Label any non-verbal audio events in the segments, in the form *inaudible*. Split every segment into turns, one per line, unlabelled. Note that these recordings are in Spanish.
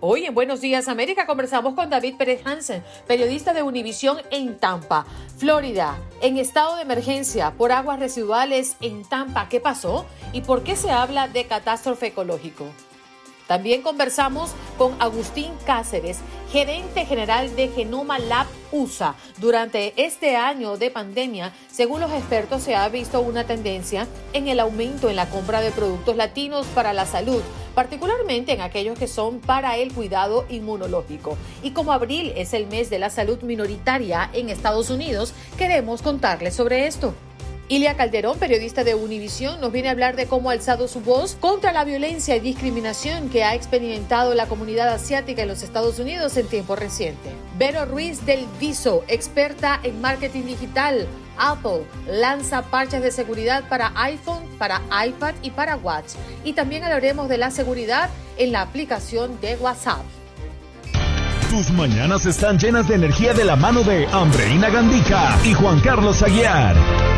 Hoy en Buenos Días América conversamos con David Pérez Hansen, periodista de Univisión en Tampa, Florida, en estado de emergencia por aguas residuales en Tampa. ¿Qué pasó? ¿Y por qué se habla de catástrofe ecológico? También conversamos con Agustín Cáceres, gerente general de Genoma Lab USA. Durante este año de pandemia, según los expertos, se ha visto una tendencia en el aumento en la compra de productos latinos para la salud, particularmente en aquellos que son para el cuidado inmunológico. Y como abril es el mes de la salud minoritaria en Estados Unidos, queremos contarles sobre esto. Ilia Calderón, periodista de Univisión, nos viene a hablar de cómo ha alzado su voz contra la violencia y discriminación que ha experimentado la comunidad asiática en los Estados Unidos en tiempo reciente. Vero Ruiz del Viso, experta en marketing digital. Apple lanza parches de seguridad para iPhone, para iPad y para Watch. Y también hablaremos de la seguridad en la aplicación de WhatsApp.
Tus mañanas están llenas de energía de la mano de Andreina Gandica y Juan Carlos Aguiar.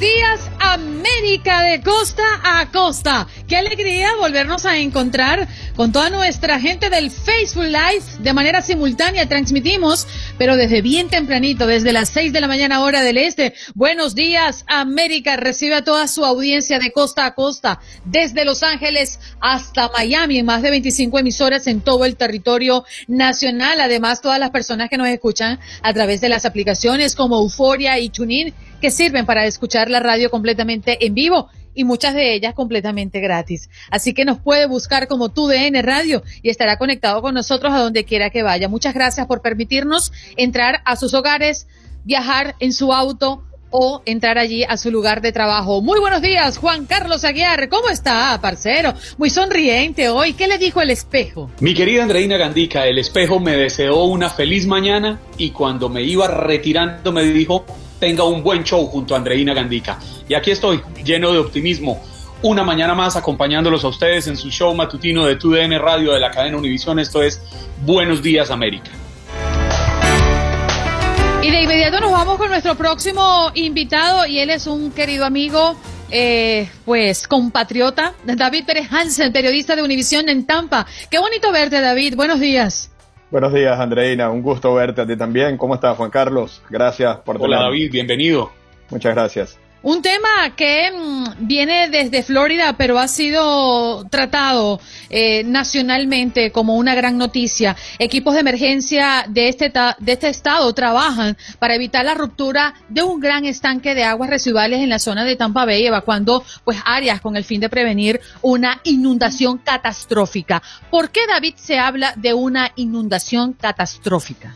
días América de costa a costa. Qué alegría volvernos a encontrar con toda nuestra gente del Facebook Live de manera simultánea. Transmitimos, pero desde bien tempranito, desde las 6 de la mañana hora del este. Buenos días América. Recibe a toda su audiencia de costa a costa, desde Los Ángeles hasta Miami, en más de 25 emisoras en todo el territorio nacional. Además, todas las personas que nos escuchan a través de las aplicaciones como Euforia y TuneIn que sirven para escuchar la radio completamente en vivo y muchas de ellas completamente gratis. Así que nos puede buscar como TUDN Radio y estará conectado con nosotros a donde quiera que vaya. Muchas gracias por permitirnos entrar a sus hogares, viajar en su auto o entrar allí a su lugar de trabajo. Muy buenos días, Juan Carlos Aguiar. ¿Cómo está, parcero? Muy sonriente hoy. ¿Qué le dijo el espejo?
Mi querida Andreina Gandica, el espejo me deseó una feliz mañana y cuando me iba retirando me dijo, tenga un buen show junto a Andreina Gandica. Y aquí estoy, lleno de optimismo. Una mañana más acompañándolos a ustedes en su show matutino de TUDN Radio de la cadena Univisión. Esto es Buenos Días América.
Y de inmediato nos vamos con nuestro próximo invitado y él es un querido amigo, eh, pues compatriota, David Pérez Hansen, periodista de Univisión en Tampa. Qué bonito verte, David. Buenos días.
Buenos días, Andreina. Un gusto verte a ti también. ¿Cómo estás, Juan Carlos? Gracias por
Hola, David. Bienvenido.
Muchas gracias.
Un tema que mm, viene desde Florida, pero ha sido tratado eh, nacionalmente como una gran noticia. Equipos de emergencia de este, de este estado trabajan para evitar la ruptura de un gran estanque de aguas residuales en la zona de Tampa Bay, evacuando pues áreas con el fin de prevenir una inundación catastrófica. ¿Por qué, David, se habla de una inundación catastrófica?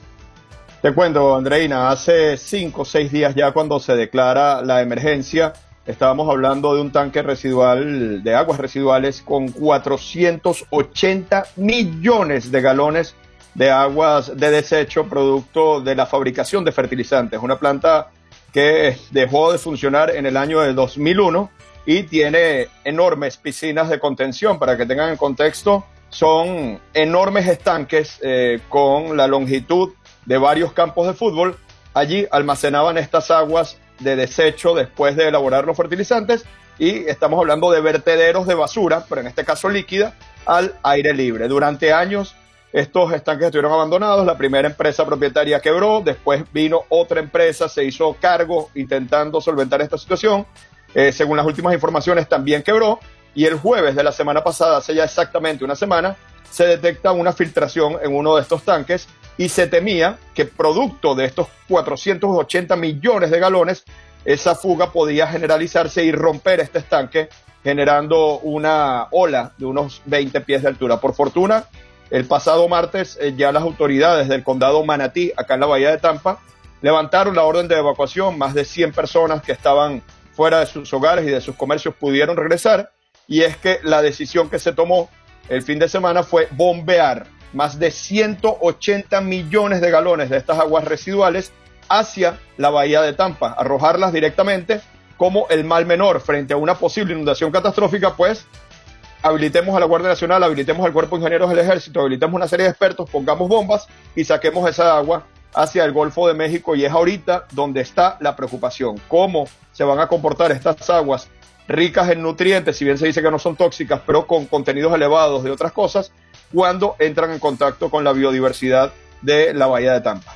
Te cuento, Andreina, hace cinco o seis días ya cuando se declara la emergencia, estábamos hablando de un tanque residual de aguas residuales con 480 millones de galones de aguas de desecho producto de la fabricación de fertilizantes. Una planta que dejó de funcionar en el año de 2001 y tiene enormes piscinas de contención. Para que tengan en contexto, son enormes estanques eh, con la longitud de varios campos de fútbol. Allí almacenaban estas aguas de desecho después de elaborar los fertilizantes y estamos hablando de vertederos de basura, pero en este caso líquida, al aire libre. Durante años estos estanques estuvieron abandonados, la primera empresa propietaria quebró, después vino otra empresa, se hizo cargo intentando solventar esta situación, eh, según las últimas informaciones también quebró, y el jueves de la semana pasada, hace ya exactamente una semana, se detecta una filtración en uno de estos tanques y se temía que producto de estos 480 millones de galones, esa fuga podía generalizarse y romper este estanque, generando una ola de unos 20 pies de altura. Por fortuna, el pasado martes eh, ya las autoridades del condado Manatí, acá en la bahía de Tampa, levantaron la orden de evacuación. Más de 100 personas que estaban fuera de sus hogares y de sus comercios pudieron regresar. Y es que la decisión que se tomó el fin de semana fue bombear más de 180 millones de galones de estas aguas residuales hacia la bahía de Tampa, arrojarlas directamente como el mal menor frente a una posible inundación catastrófica, pues habilitemos a la Guardia Nacional, habilitemos al Cuerpo de Ingenieros del Ejército, habilitemos una serie de expertos, pongamos bombas y saquemos esa agua hacia el Golfo de México. Y es ahorita donde está la preocupación. ¿Cómo se van a comportar estas aguas ricas en nutrientes, si bien se dice que no son tóxicas, pero con contenidos elevados de otras cosas, cuando entran en contacto con la biodiversidad de la bahía de Tampa?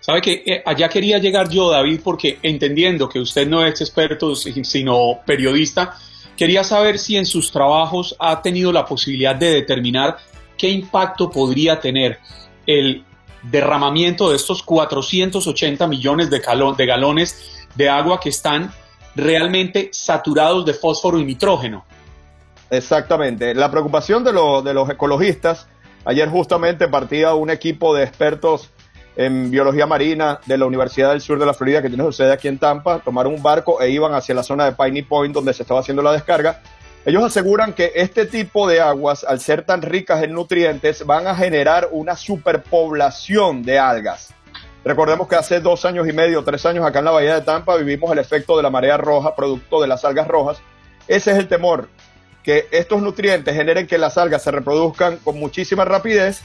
Sabe que eh, allá quería llegar yo, David, porque entendiendo que usted no es experto, sino periodista, quería saber si en sus trabajos ha tenido la posibilidad de determinar qué impacto podría tener el derramamiento de estos 480 millones de, de galones de agua que están realmente saturados de fósforo y nitrógeno.
Exactamente. La preocupación de, de los ecologistas, ayer justamente partía un equipo de expertos en biología marina de la Universidad del Sur de la Florida, que tiene su sede aquí en Tampa, tomaron un barco e iban hacia la zona de Piney Point, donde se estaba haciendo la descarga. Ellos aseguran que este tipo de aguas, al ser tan ricas en nutrientes, van a generar una superpoblación de algas. Recordemos que hace dos años y medio, tres años acá en la Bahía de Tampa vivimos el efecto de la marea roja, producto de las algas rojas. Ese es el temor, que estos nutrientes generen que las algas se reproduzcan con muchísima rapidez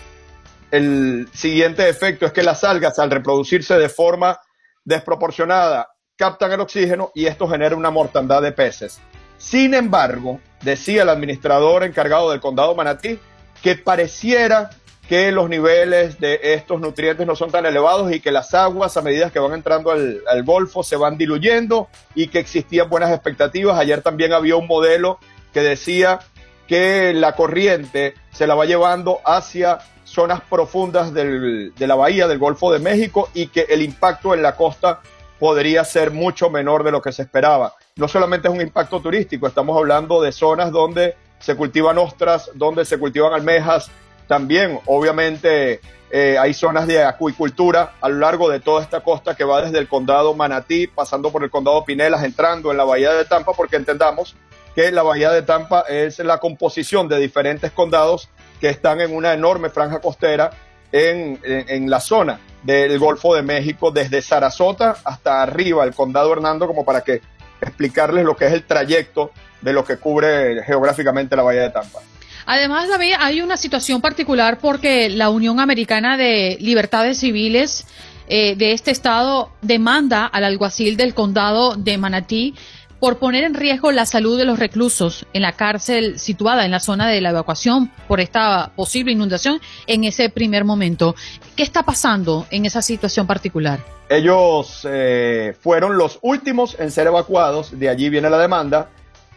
el siguiente efecto es que las algas al reproducirse de forma desproporcionada captan el oxígeno y esto genera una mortandad de peces. Sin embargo, decía el administrador encargado del condado Manatí que pareciera que los niveles de estos nutrientes no son tan elevados y que las aguas a medida que van entrando al, al, Golfo se van diluyendo y que existían buenas expectativas. Ayer también había un modelo que decía que la corriente se la va llevando hacia zonas profundas del, de la bahía del Golfo de México y que el impacto en la costa podría ser mucho menor de lo que se esperaba. No solamente es un impacto turístico, estamos hablando de zonas donde se cultivan ostras, donde se cultivan almejas, también obviamente eh, hay zonas de acuicultura a lo largo de toda esta costa que va desde el condado Manatí, pasando por el condado Pinelas, entrando en la bahía de Tampa, porque entendamos que la bahía de Tampa es la composición de diferentes condados que están en una enorme franja costera en, en, la zona del Golfo de México, desde Sarasota hasta arriba, el condado Hernando, como para que explicarles lo que es el trayecto de lo que cubre geográficamente la bahía de Tampa.
Además, David, hay una situación particular porque la Unión Americana de Libertades Civiles eh, de este estado demanda al alguacil del condado de Manatí por poner en riesgo la salud de los reclusos en la cárcel situada en la zona de la evacuación por esta posible inundación en ese primer momento. ¿Qué está pasando en esa situación particular?
Ellos eh, fueron los últimos en ser evacuados, de allí viene la demanda.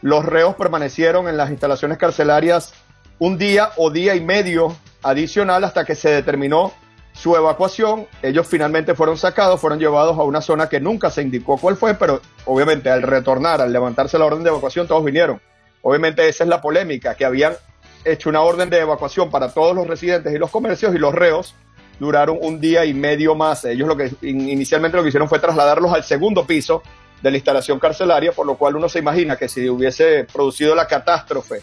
Los reos permanecieron en las instalaciones carcelarias un día o día y medio adicional hasta que se determinó su evacuación. Ellos finalmente fueron sacados, fueron llevados a una zona que nunca se indicó cuál fue, pero obviamente al retornar, al levantarse la orden de evacuación, todos vinieron. Obviamente esa es la polémica, que habían hecho una orden de evacuación para todos los residentes y los comercios y los reos duraron un día y medio más. Ellos lo que inicialmente lo que hicieron fue trasladarlos al segundo piso de la instalación carcelaria, por lo cual uno se imagina que si hubiese producido la catástrofe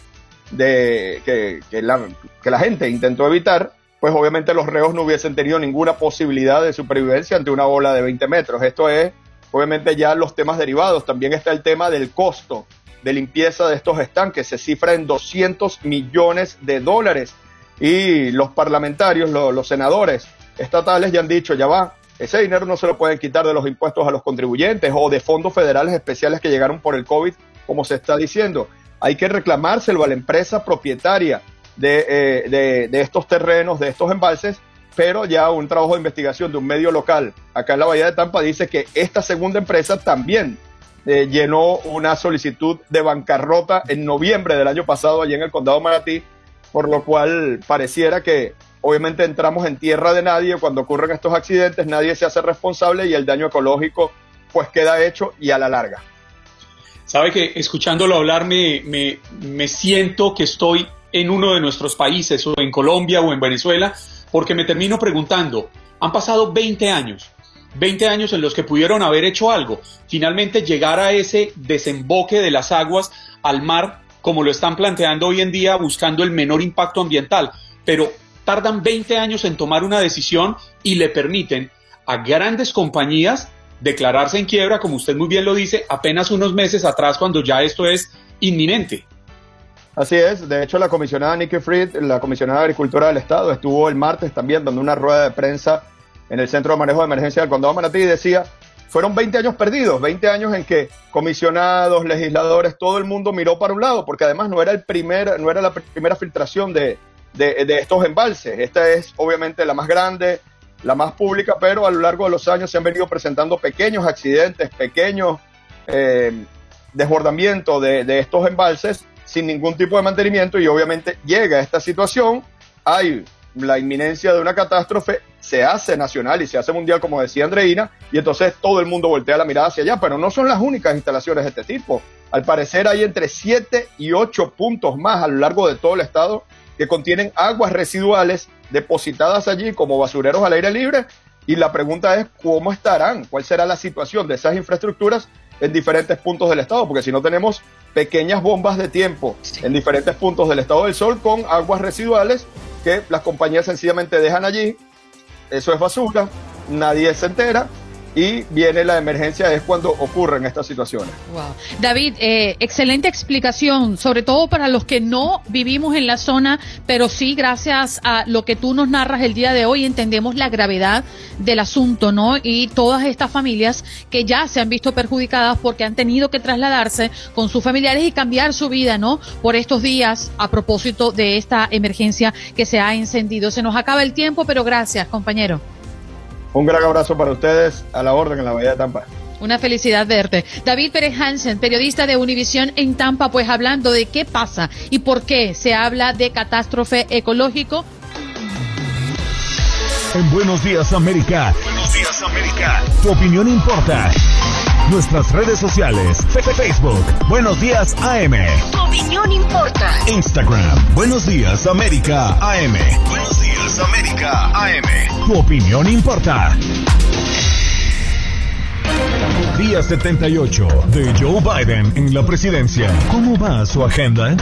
de que, la, que la gente intentó evitar, pues obviamente los reos no hubiesen tenido ninguna posibilidad de supervivencia ante una ola de 20 metros. Esto es, obviamente, ya los temas derivados. También está el tema del costo de limpieza de estos estanques. Se cifra en 200 millones de dólares. Y los parlamentarios, los, senadores estatales ya han dicho, ya va, ese dinero no se lo pueden quitar de los impuestos a los contribuyentes o de fondos federales especiales que llegaron por el COVID, como se está diciendo. Hay que reclamárselo a la empresa propietaria de, de, de estos terrenos, de estos embalses, pero ya un trabajo de investigación de un medio local acá en la Bahía de Tampa dice que esta segunda empresa también eh, llenó una solicitud de bancarrota en noviembre del año pasado allí en el condado Manatí, por lo cual pareciera que obviamente entramos en tierra de nadie cuando ocurren estos accidentes, nadie se hace responsable y el daño ecológico pues queda hecho y a la larga.
Sabe que escuchándolo hablar me, me, me siento que estoy en uno de nuestros países, o en Colombia o en Venezuela, porque me termino preguntando, han pasado 20 años, 20 años en los que pudieron haber hecho algo, finalmente llegar a ese desemboque de las aguas al mar, como lo están planteando hoy en día, buscando el menor impacto ambiental, pero tardan 20 años en tomar una decisión y le permiten a grandes compañías declararse en quiebra, como usted muy bien lo dice, apenas unos meses atrás cuando ya esto es inminente.
Así es, de hecho la comisionada Nikki Fried, la comisionada de Agricultura del Estado, estuvo el martes también dando una rueda de prensa en el Centro de Manejo de Emergencia del Condado Manatí y decía, fueron 20 años perdidos, 20 años en que comisionados, legisladores, todo el mundo miró para un lado, porque además no era, el primer, no era la primera filtración de, de, estos embalses. Esta es obviamente la más grande, la más pública, pero a lo largo de los años se han venido presentando pequeños accidentes, pequeños eh, desbordamientos de, de estos embalses sin ningún tipo de mantenimiento y obviamente llega a esta situación, hay la inminencia de una catástrofe, se hace nacional y se hace mundial, como decía Andreina, y entonces todo el mundo voltea la mirada hacia allá, pero no son las únicas instalaciones de este tipo. Al parecer hay entre 7 y 8 puntos más a lo largo de todo el estado que contienen aguas residuales depositadas allí como basureros al aire libre, y la pregunta es cómo estarán, cuál será la situación de esas infraestructuras en diferentes puntos del estado, porque si no tenemos pequeñas bombas de tiempo en diferentes puntos del estado del sol con aguas residuales que las compañías sencillamente dejan allí, eso es basura, nadie se entera y viene la emergencia es cuando ocurren estas situaciones.
David, eh, excelente explicación, sobre todo para los que no vivimos en la zona, pero sí gracias a lo que tú nos narras el día de hoy entendemos la gravedad del asunto, ¿no? Y todas estas familias que ya se han visto perjudicadas porque han tenido que trasladarse con sus familiares y cambiar su vida, ¿no? Por estos días a propósito de esta emergencia que se ha encendido. Se nos acaba el tiempo, pero gracias, compañero.
Un gran abrazo para ustedes a la orden en la Bahía de Tampa.
Una felicidad verte. David Pérez Hansen, periodista de Univisión en Tampa, pues hablando de qué pasa y por qué se habla de catástrofe ecológico.
En Buenos Días América. Buenos Días América. Tu opinión importa. Nuestras redes sociales. Facebook. Buenos Días AM.
Tu opinión importa.
Instagram. Buenos Días América AM. Buenos Días América AM. Tu opinión importa. Día 78 de Joe Biden en la presidencia. ¿Cómo va su agenda?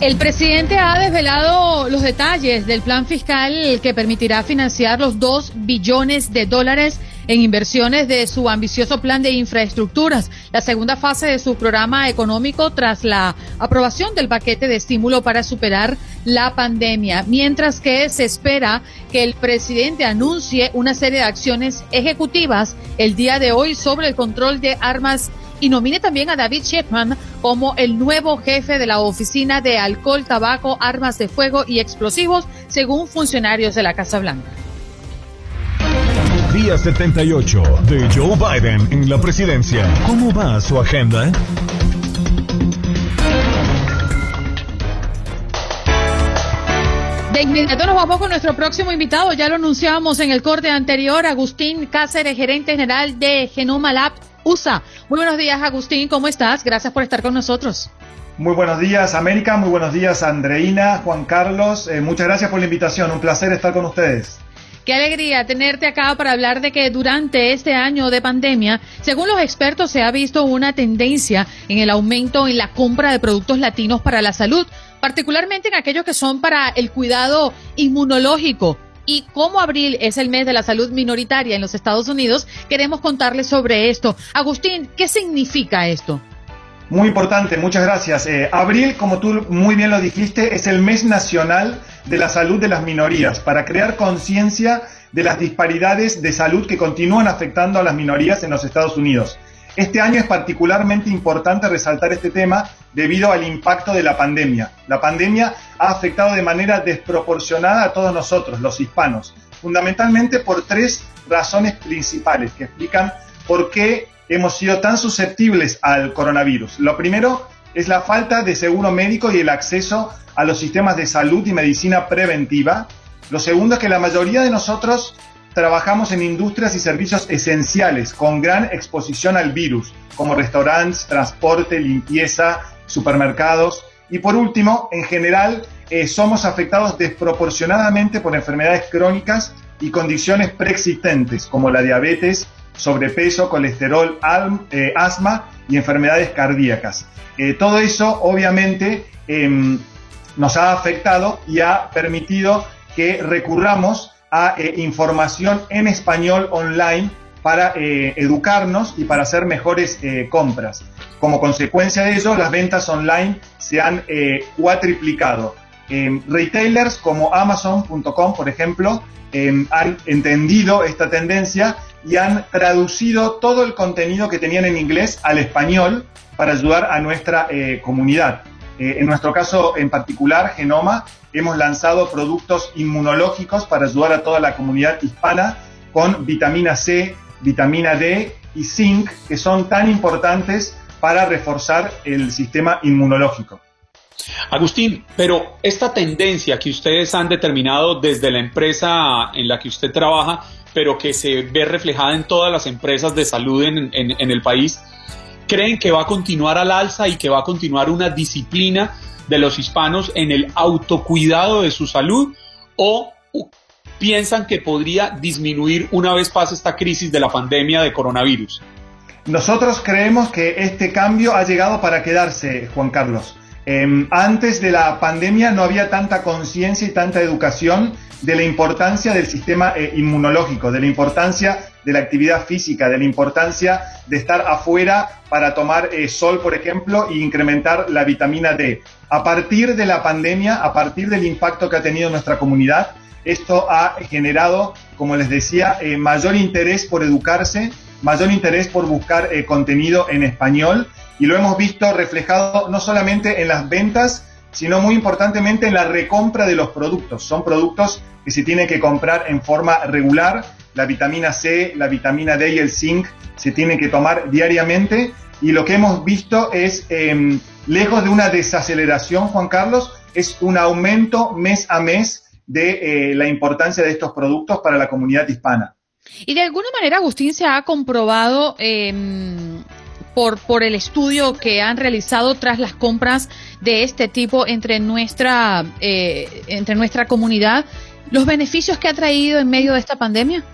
El presidente ha desvelado los detalles del plan fiscal que permitirá financiar los 2 billones de dólares en inversiones de su ambicioso plan de infraestructuras, la segunda fase de su programa económico tras la aprobación del paquete de estímulo para superar la pandemia, mientras que se espera que el presidente anuncie una serie de acciones ejecutivas el día de hoy sobre el control de armas y nomine también a David Shepman como el nuevo jefe de la Oficina de Alcohol, Tabaco, Armas de Fuego y Explosivos, según funcionarios de la Casa Blanca.
Día 78 de Joe Biden en la presidencia. ¿Cómo va su agenda?
De inmediato nos vamos con nuestro próximo invitado. Ya lo anunciamos en el corte anterior, Agustín Cáceres, gerente general de Genoma Lab USA. Muy buenos días, Agustín. ¿Cómo estás? Gracias por estar con nosotros.
Muy buenos días, América. Muy buenos días, Andreina, Juan Carlos. Eh, muchas gracias por la invitación. Un placer estar con ustedes.
Qué alegría tenerte acá para hablar de que durante este año de pandemia, según los expertos, se ha visto una tendencia en el aumento en la compra de productos latinos para la salud, particularmente en aquellos que son para el cuidado inmunológico. Y como abril es el mes de la salud minoritaria en los Estados Unidos, queremos contarles sobre esto. Agustín, ¿qué significa esto?
Muy importante, muchas gracias. Eh, abril, como tú muy bien lo dijiste, es el mes nacional de la salud de las minorías, para crear conciencia de las disparidades de salud que continúan afectando a las minorías en los Estados Unidos. Este año es particularmente importante resaltar este tema debido al impacto de la pandemia. La pandemia ha afectado de manera desproporcionada a todos nosotros, los hispanos, fundamentalmente por tres razones principales que explican por qué hemos sido tan susceptibles al coronavirus. Lo primero es la falta de seguro médico y el acceso a los sistemas de salud y medicina preventiva. Lo segundo es que la mayoría de nosotros trabajamos en industrias y servicios esenciales con gran exposición al virus, como restaurantes, transporte, limpieza, supermercados. Y por último, en general, eh, somos afectados desproporcionadamente por enfermedades crónicas y condiciones preexistentes, como la diabetes, sobrepeso, colesterol, eh, asma y enfermedades cardíacas. Eh, todo eso, obviamente, em, nos ha afectado y ha permitido que recurramos a eh, información en español online para eh, educarnos y para hacer mejores compras. Como consecuencia de ello, las ventas online se han cuatriplicado. retailers como Amazon.com, por ejemplo, han entendido esta tendencia y han traducido todo el contenido que tenían en inglés al español para ayudar a nuestra comunidad. Eh, en nuestro caso en particular, Genoma, hemos lanzado productos inmunológicos para ayudar a toda la comunidad hispana con vitamina C, vitamina D y zinc, que son tan importantes para reforzar el sistema inmunológico.
Agustín, pero esta tendencia que ustedes han determinado desde la empresa en la que usted trabaja, pero que se ve reflejada en todas las empresas de salud en, en el país, creen que va a continuar al alza y que va a continuar una disciplina de los hispanos en el autocuidado de su salud o piensan que podría disminuir una vez pase esta crisis de la pandemia de coronavirus?
Nosotros creemos que este cambio ha llegado para quedarse, Juan Carlos. Em, antes de la pandemia no había tanta conciencia y tanta educación de la importancia del sistema eh, inmunológico, de la importancia de la actividad física, de la importancia de estar afuera para tomar eh, sol, por ejemplo, e incrementar la vitamina D. A partir de la pandemia, a partir del impacto que ha tenido nuestra comunidad, esto ha generado, como les decía, eh, mayor interés por educarse, mayor interés por buscar eh, contenido en español y lo hemos visto reflejado no solamente en las ventas, sino muy importantemente en la recompra de los productos. Son productos que se tienen que comprar en forma regular. La vitamina C, la vitamina D y el zinc se tienen que tomar diariamente. Y lo que hemos visto es, em, lejos de una desaceleración, Juan Carlos, es un aumento mes a mes de eh, la importancia de estos productos para la comunidad hispana.
Y de alguna manera, Agustín, se ha comprobado em, por, por el estudio que han realizado tras las compras de este tipo entre nuestra, eh, entre nuestra comunidad, los beneficios que ha traído en medio de esta pandemia?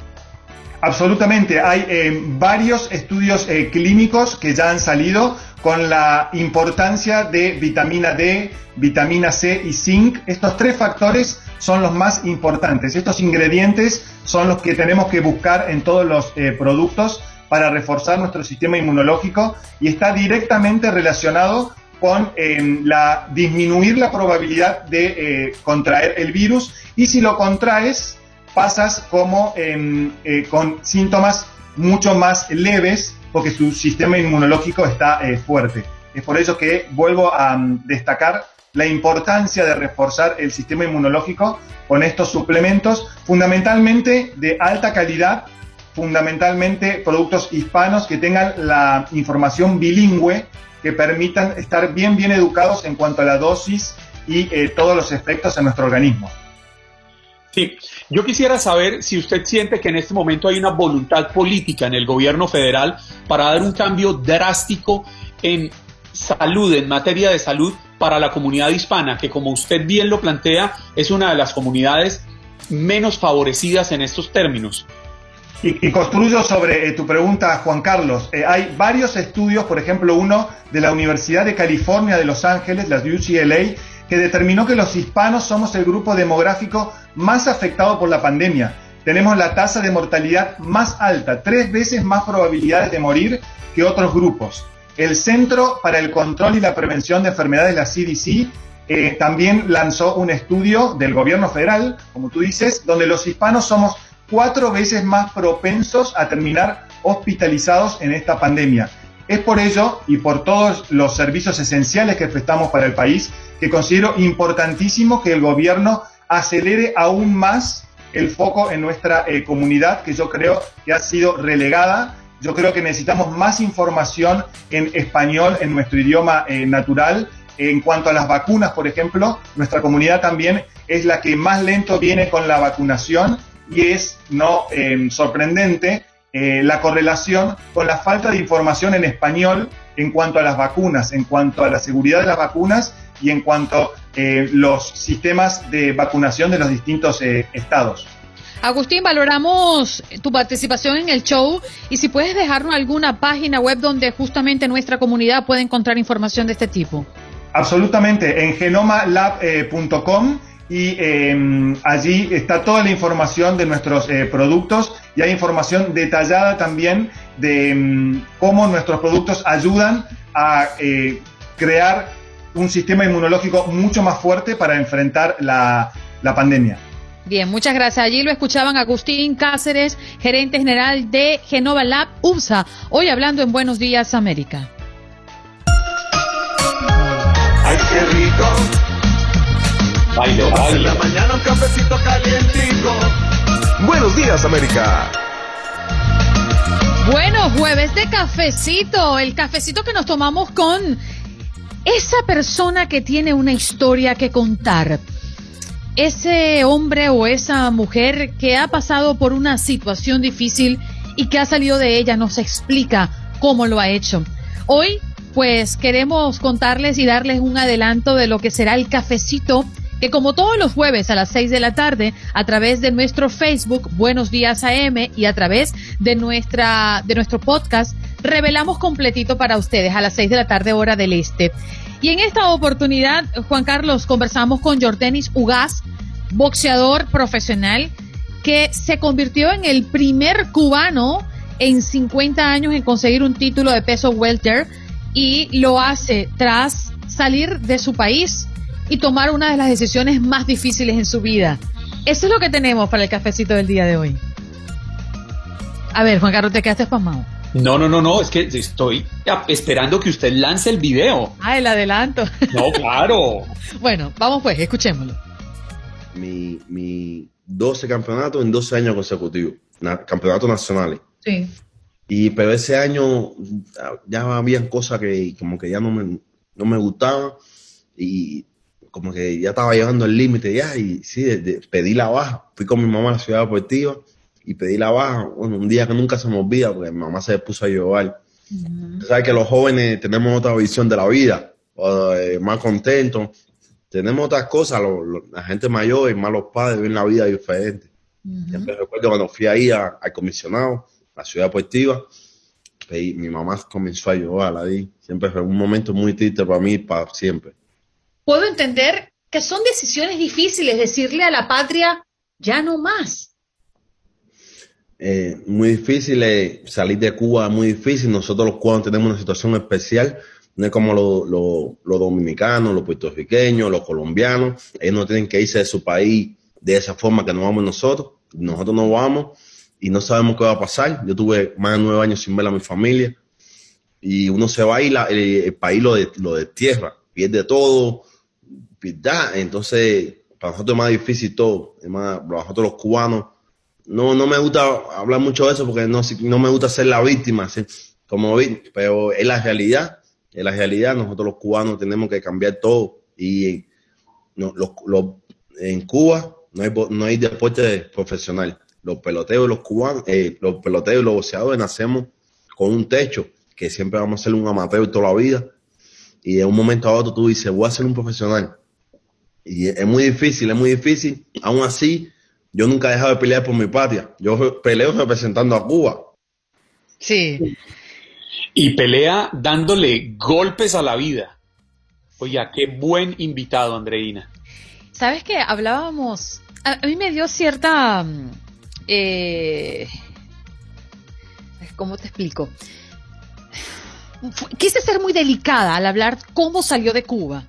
Absolutamente, hay eh, varios estudios eh, clínicos que ya han salido con la importancia de vitamina D, vitamina C y zinc. Estos tres factores son los más importantes. Estos ingredientes son los que tenemos que buscar en todos los productos para reforzar nuestro sistema inmunológico y está directamente relacionado con em, la disminuir la probabilidad de eh, contraer el virus y si lo contraes pasas como em, eh, con síntomas mucho más leves porque su sistema inmunológico está eh, fuerte. Es por eso que vuelvo a mm, destacar la importancia de reforzar el sistema inmunológico con estos suplementos fundamentalmente de alta calidad fundamentalmente productos hispanos que tengan la información bilingüe que permitan estar bien, bien educados en cuanto a la dosis y eh, todos los efectos en nuestro organismo.
Sí, yo quisiera saber si usted siente que en este momento hay una voluntad política en el gobierno federal para dar un cambio drástico en salud, en materia de salud para la comunidad hispana, que como usted bien lo plantea, es una de las comunidades menos favorecidas en estos términos.
Y, construyo sobre eh, tu pregunta, Juan Carlos. Eh, hay varios estudios, por ejemplo, uno de la Universidad de California de Los Ángeles, la UCLA, que determinó que los hispanos somos el grupo demográfico más afectado por la pandemia. Tenemos la tasa de mortalidad más alta, tres veces más probabilidades de morir que otros grupos. El Centro para el Control y la Prevención de Enfermedades, la CDC, eh, también lanzó un estudio del gobierno federal, como tú dices, donde los hispanos somos cuatro veces más propensos a terminar hospitalizados en esta pandemia. Es por ello y por todos los servicios esenciales que prestamos para el país que considero importantísimo que el gobierno acelere aún más el foco en nuestra eh, comunidad, que yo creo que ha sido relegada. Yo creo que necesitamos más información en español, en nuestro idioma eh, natural. En cuanto a las vacunas, por ejemplo, nuestra comunidad también es la que más lento viene con la vacunación y es no eh, sorprendente eh, la correlación con la falta de información en español en cuanto a las vacunas, en cuanto a la seguridad de las vacunas y en cuanto a eh, los sistemas de vacunación de los distintos eh, estados.
Agustín, valoramos tu participación en el show y si puedes dejarnos alguna página web donde justamente nuestra comunidad puede encontrar información de este tipo.
Absolutamente, en genomalab.com y eh, allí está toda la información de nuestros eh, productos y hay información detallada también de mm, cómo nuestros productos ayudan a eh, crear un sistema inmunológico mucho más fuerte para enfrentar la, la pandemia.
Bien, muchas gracias. Allí lo escuchaban Agustín Cáceres, gerente general de Genova Lab UMSA, hoy hablando en Buenos Días América.
Ay, qué rico.
Bailo,
En la
bailo.
mañana un cafecito calientico.
Buenos días, América.
Bueno, jueves de cafecito, el cafecito que nos tomamos con esa persona que tiene una historia que contar. Ese hombre o esa mujer que ha pasado por una situación difícil y que ha salido de ella nos explica cómo lo ha hecho. Hoy, pues queremos contarles y darles un adelanto de lo que será el cafecito que como todos los jueves a las 6 de la tarde, a través de nuestro Facebook Buenos Días AM y a través de nuestra de nuestro podcast, revelamos completito para ustedes a las 6 de la tarde hora del este. Y en esta oportunidad, Juan Carlos, conversamos con Jordanis Ugaz, boxeador profesional que se convirtió en el primer cubano en 50 años en conseguir un título de peso welter y lo hace tras salir de su país y tomar una de las decisiones más difíciles en su vida. Eso es lo que tenemos para el cafecito del día de hoy. A ver, Juan Carlos, te quedaste pasmado.
No, no, no, no, es que estoy esperando que usted lance el video.
Ah, el adelanto. *laughs*
No, claro.
bueno, vamos pues, escuchémoslo.
Mi, mi 12 campeonatos en 12 años consecutivos, na- campeonatos nacionales.
Sí.
Y pero ese año ya habían cosas que como que ya no me, no me gustaban y como que ya estaba llegando al límite ya y sí, de- de- pedí la baja. Fui con mi mamá a la ciudad deportiva y pedí la baja. Bueno, un día que nunca se me olvida porque mi mamá se puso a llorar. Tú sabes que los jóvenes tenemos otra visión de la vida, o, eh, más contentos, tenemos otras cosas, lo- lo- la gente mayor y más los padres ven la vida diferente. Siempre recuerdo cuando fui ahí al comisionado, a la ciudad deportiva, pedí- mi mamá comenzó a llorar ahí. Siempre fue un momento muy triste para mí, para siempre.
Puedo entender que son decisiones difíciles decirle a la patria, ya no más.
Eh, muy difícil eh, salir de Cuba, muy difícil. Nosotros los cubanos tenemos una situación especial. No es como lo- lo- los dominicanos, los puertorriqueños, los colombianos. Ellos no tienen que irse de su país de esa forma que no vamos nosotros. Nosotros no vamos y no sabemos qué va a pasar. Yo tuve más de nueve años sin ver a mi familia y uno se va y la- el, el país lo, de, lo destierra, pierde todo, ¿verdad? Entonces, para nosotros es más difícil todo. Es más, para nosotros los cubanos no, no me gusta hablar mucho de eso porque no, no me gusta ser la víctima, como pero es la realidad, es la realidad, nosotros los cubanos tenemos que cambiar todo y no, los, los- en Cuba no hay, no hay deporte profesional, los peloteros, los cubanos, eh, los peloteros y los boxeadores nacemos con un techo, que siempre vamos a ser un amateur toda la vida y de un momento a otro tú dices, voy a ser un profesional y es muy difícil, es muy difícil, aún así yo nunca he dejado de pelear por mi patria. Yo peleo representando a Cuba.
Sí.
Y pelea dándole golpes a la vida. Oiga, qué buen invitado, Andreina.
¿Sabes qué? Hablábamos. A, a mí me dio cierta. mm, eh, ¿Cómo te explico? Quise ser muy delicada al hablar cómo salió de Cuba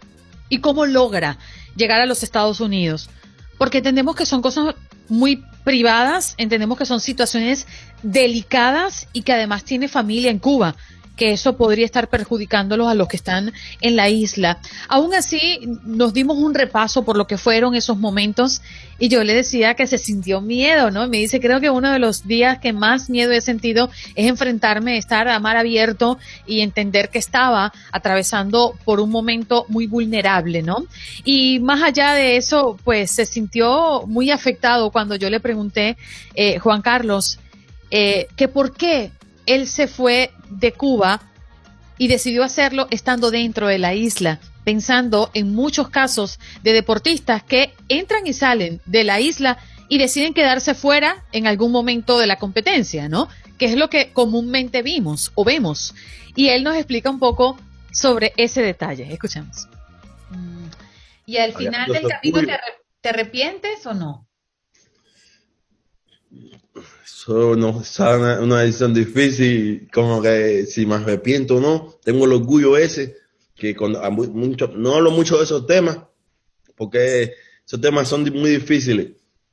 y cómo logra llegar a los Estados Unidos. Porque entendemos que son cosas muy privadas, entendemos que son situaciones delicadas y que además tiene familia en Cuba, que eso podría estar perjudicándolos a los que están en la isla. Aún así, nos dimos un repaso por lo que fueron esos momentos y yo le decía que se sintió miedo, ¿no? Me dice, creo que uno de los días que más miedo he sentido es enfrentarme, estar a mar abierto y entender que estaba atravesando por un momento muy vulnerable, ¿no? Y más allá de eso, pues se sintió muy afectado cuando yo le pregunté, eh, Juan Carlos, eh, que por qué él se fue de Cuba y decidió hacerlo estando dentro de la isla, pensando en muchos casos de deportistas que entran y salen de la isla y deciden quedarse fuera en algún momento de la competencia, ¿no? Que es lo que comúnmente vimos o vemos. Y él nos explica un poco sobre ese detalle. Escuchemos. Mm. Y al final del camino, ¿te arrepientes o no?
Eso no es una, decisión difícil, como que si me arrepiento o no, tengo el orgullo ese, que con, mucho, no hablo mucho de esos temas, porque esos temas son muy difíciles.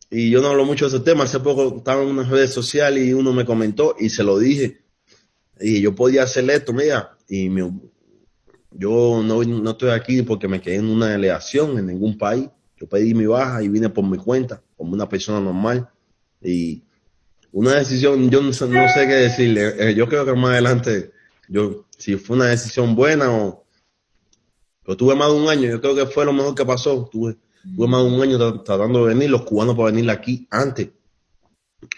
Y yo no hablo mucho de esos temas. Hace poco estaba en unas redes sociales y uno me comentó y se lo dije. Y yo podía hacer esto, mira, y yo no, no estoy aquí porque me quedé en una delegación en ningún país. Yo pedí mi baja y vine por mi cuenta, como una persona normal. Y una decisión, yo no, sé qué decirle. Eh, yo creo que más adelante, yo si fue una decisión buena o... Pero tuve más de un año, yo creo que fue lo mejor que pasó. Tuve, tuve más de un año tratando de venir, los cubanos para venir aquí antes.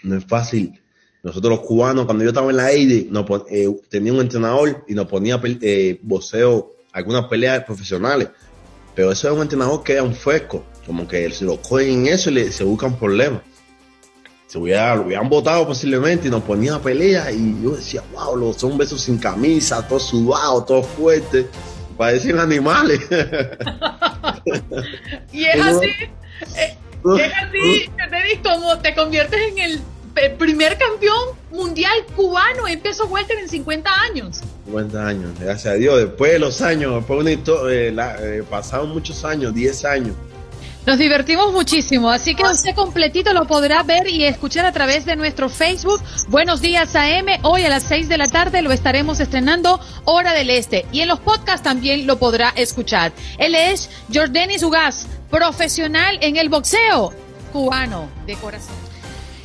No es fácil. Nosotros los cubanos, cuando yo estaba en la AIDE, eh, tenía un entrenador y nos ponía eh, boxeo, algunas peleas profesionales. Pero eso es un entrenador que era un fresco, como que si lo cogen en eso y le, se buscan problemas se hubiera, lo hubieran votado posiblemente y nos ponía a pelea y yo decía, wow, los hombres sin camisa, todos sudados, todos fuertes, parecen animales. *laughs*
y es así, eh, es así, te como te conviertes en el primer campeón mundial cubano en peso welter en 50 años.
50 años, gracias a Dios. Después de los años, después de eh, eh, pasaron muchos años, 10 años
nos divertimos muchísimo, así que usted completito lo podrá ver y escuchar a través de nuestro Facebook. Buenos días AM, hoy a las 6 de la tarde lo estaremos estrenando Hora del Este y en los podcasts también lo podrá escuchar. Él es Jordanis Ugaz, profesional en el boxeo, cubano de corazón.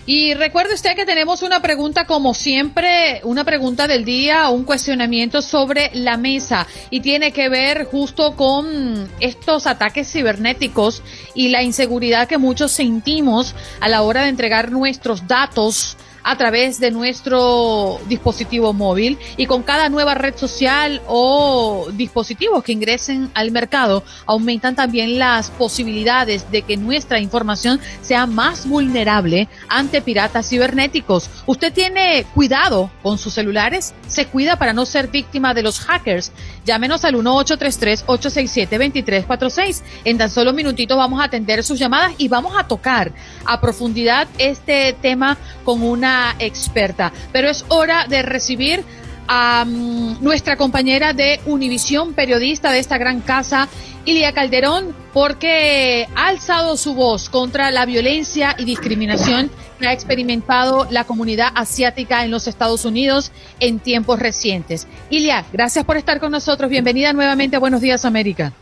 Y recuerde usted que tenemos una pregunta, como siempre, una pregunta del día, un cuestionamiento sobre la mesa. Y tiene que ver justo con estos ataques cibernéticos y la inseguridad que muchos sentimos a la hora de entregar nuestros datos a través de nuestro dispositivo móvil y con cada nueva red social o dispositivos que ingresen al mercado aumentan también las posibilidades de que nuestra información sea más vulnerable ante piratas cibernéticos. ¿Usted tiene cuidado con sus celulares? ¿Se cuida para no ser víctima de los hackers? Llámenos al 1833-867-2346. En tan solo minutitos vamos a atender sus llamadas y vamos a tocar a profundidad este tema con una experta. Pero es hora de recibir a mm, nuestra compañera de Univisión, periodista de esta gran casa, Ilia Calderón, porque ha alzado su voz contra la violencia y discriminación que ha experimentado la comunidad asiática en los Estados Unidos en tiempos recientes. Ilia, gracias por estar con nosotros. Bienvenida nuevamente a Buenos Días América.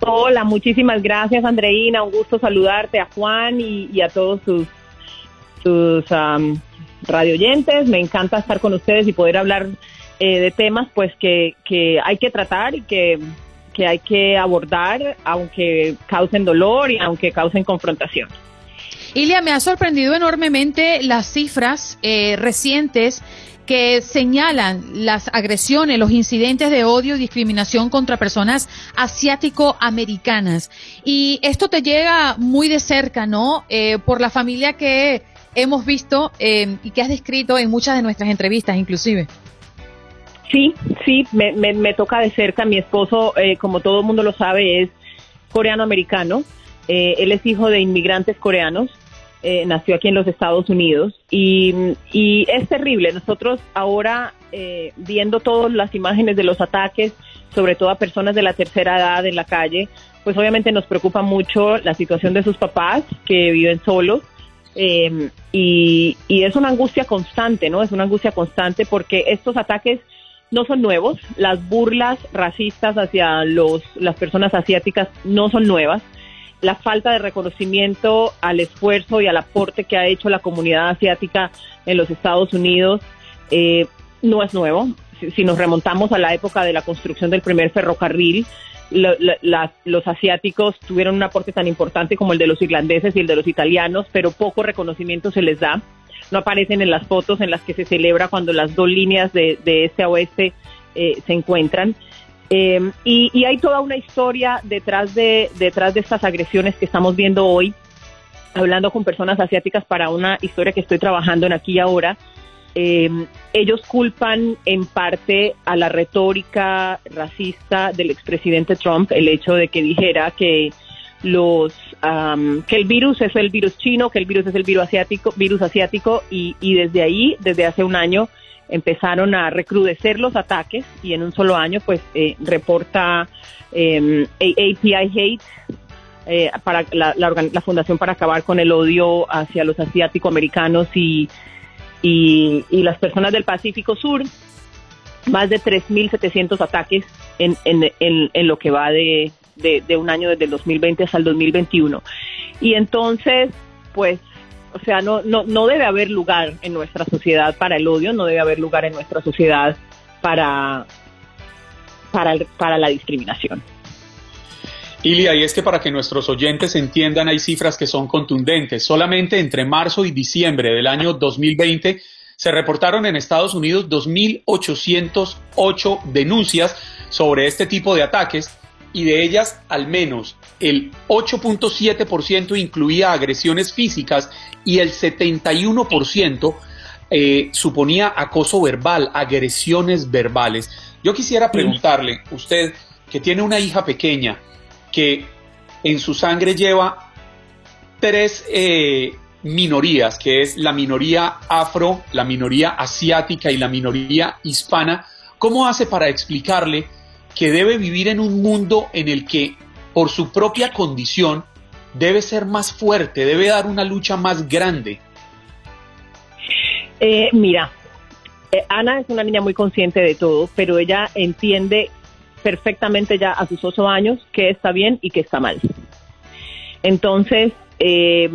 Hola, muchísimas gracias Andreina. Un gusto saludarte a Juan y, a todos sus, sus radio oyentes. Me encanta estar con ustedes y poder hablar eh, de temas pues que, que, hay que tratar y que, que hay que abordar, aunque causen dolor y aunque causen confrontación.
Ilia, me ha sorprendido enormemente las cifras eh, recientes que señalan las agresiones, los incidentes de odio y discriminación contra personas asiático-americanas. Y esto te llega muy de cerca, ¿no? Eh, por la familia que hemos visto eh, y que has descrito en muchas de nuestras entrevistas inclusive.
Sí, sí, me, toca de cerca. Mi esposo, eh, como todo el mundo lo sabe, es coreano-americano. Eh, él es hijo de inmigrantes coreanos. nació aquí en los Estados Unidos y, y es terrible. Nosotros ahora, viendo todas las imágenes de los ataques, sobre todo a personas de la tercera edad en la calle, pues obviamente nos preocupa mucho la situación de sus papás que viven solos eh, y, es una angustia constante, ¿no? Es una angustia constante porque estos ataques no son nuevos. Las burlas racistas hacia los, las personas asiáticas no son nuevas. La falta de reconocimiento al esfuerzo y al aporte que ha hecho la comunidad asiática en los Estados Unidos eh, no es nuevo. Si, nos remontamos a la época de la construcción del primer ferrocarril, los asiáticos tuvieron un aporte tan importante como el de los irlandeses y el de los italianos, pero poco reconocimiento se les da no aparecen en las fotos en las que se celebra cuando las dos líneas de, este a oeste eh, se encuentran. Eh, y, hay toda una historia detrás de, detrás de estas agresiones que estamos viendo hoy, hablando con personas asiáticas para una historia que estoy trabajando en aquí y ahora. Eh, ellos culpan en parte a la retórica racista del expresidente Trump el hecho de que dijera que los que el virus es el virus chino, que el virus es el virus asiático, virus asiático y, desde ahí, desde hace un año, empezaron a recrudecer los ataques y en un solo año, pues eh, reporta eh, API Hate. Eh, para la, la, Fundación para Acabar con el Odio hacia los asiático-americanos y, y, las personas del Pacífico Sur, más de 3.700 ataques en, en, en, lo que va de, de, un año desde el 2020 hasta el 2021. Y entonces, pues o sea, no, no, no debe haber lugar en nuestra sociedad para el odio, no debe haber lugar en nuestra sociedad para, para, para la discriminación.
Ilia, y es que para que nuestros oyentes entiendan, hay cifras que son contundentes. Solamente entre marzo y diciembre del año 2020 se reportaron en Estados Unidos 2.808 denuncias sobre este tipo de ataques y de ellas al menos el 8.7% incluía agresiones físicas y el 71% eh, suponía acoso verbal, agresiones verbales. Yo quisiera preguntarle, usted que tiene una hija pequeña, que en su sangre lleva tres eh, minorías, que es la minoría afro, la minoría asiática y la minoría hispana, ¿cómo hace para explicarle que debe vivir en un mundo en el que, por su propia condición, debe ser más fuerte, debe dar una lucha más grande?
Eh, mira, eh, Ana es una niña muy consciente de todo, pero ella entiende perfectamente ya a sus ocho años que está bien y que está mal. Entonces, eh,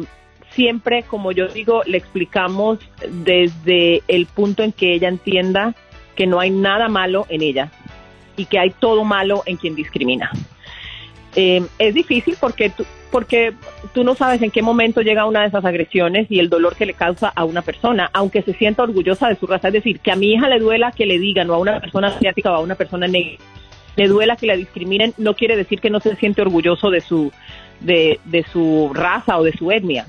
siempre, como yo digo, le explicamos desde el punto en que ella entienda que no hay nada malo en ella, y que hay todo malo en quien discrimina. Eh, es difícil porque tú, porque tú no sabes en qué momento llega una de esas agresiones y el dolor que le causa a una persona, aunque se sienta orgullosa de su raza. Es decir, que a mi hija le duela que le digan, o a una persona asiática o a una persona negra, le duela que la discriminen, no quiere decir que no se siente orgulloso de su, de, de su raza o de su etnia.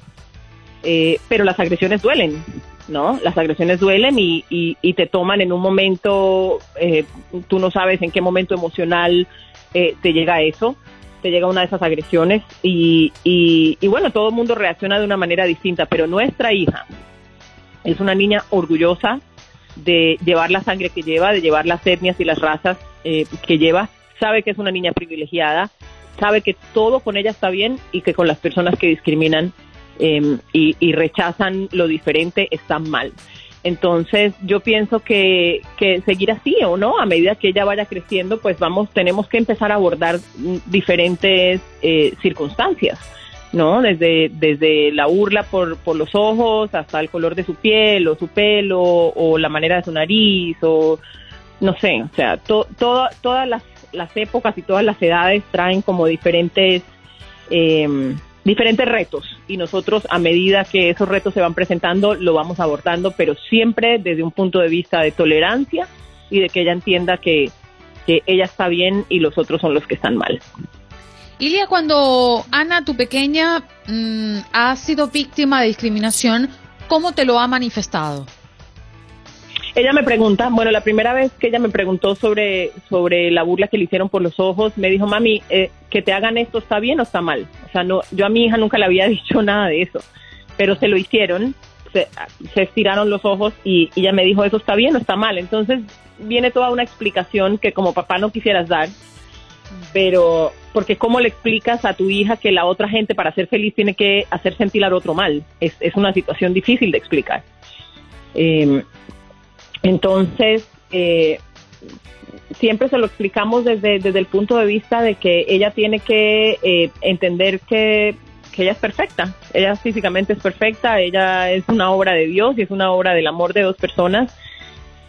Eh, pero las agresiones duelen. ¿no? Las agresiones duelen y, y, te toman en un momento, eh, tú no sabes en qué momento emocional eh, te llega eso, te llega una de esas agresiones y, y, y, bueno, todo el mundo reacciona de una manera distinta, pero nuestra hija es una niña orgullosa de llevar la sangre que lleva, de llevar las etnias y las razas eh, que lleva, sabe que es una niña privilegiada, sabe que todo con ella está bien y que con las personas que discriminan Em, y, rechazan lo diferente están mal. Entonces yo pienso que, que seguir así o no, a medida que ella vaya creciendo, pues vamos, tenemos que empezar a abordar diferentes eh, circunstancias. ¿no? Desde, desde la burla por, por los ojos hasta el color de su piel o su pelo o la manera de su nariz o no sé, o sea, todas las, las épocas y todas las edades traen como diferentes eh, diferentes retos y nosotros a medida que esos retos se van presentando lo vamos abordando, pero siempre desde un punto de vista de tolerancia y de que ella entienda que, que ella está bien y los otros son los que están mal.
Ilia, cuando Ana, tu pequeña, mm, ha sido víctima de discriminación, ¿cómo te lo ha manifestado?
Ella me pregunta, bueno, la primera vez que ella me preguntó sobre, sobre la burla que le hicieron por los ojos, me dijo, mami, eh, que te hagan esto está bien o está mal. O sea, no, yo a mi hija nunca le había *laughs* dicho nada de eso, pero se lo hicieron, se, estiraron los ojos y, ella me dijo, eso está bien o está mal. Entonces viene toda una explicación que como papá no quisieras dar, pero porque cómo le explicas a tu hija que la otra gente para ser feliz tiene que hacer sentir al otro mal. Es, es una situación difícil de explicar. Eh, entonces, eh, siempre se lo explicamos desde, desde el punto de vista de que ella tiene que eh, entender que, que ella es perfecta. Ella físicamente es perfecta, ella es una obra de Dios y es una obra del amor de dos personas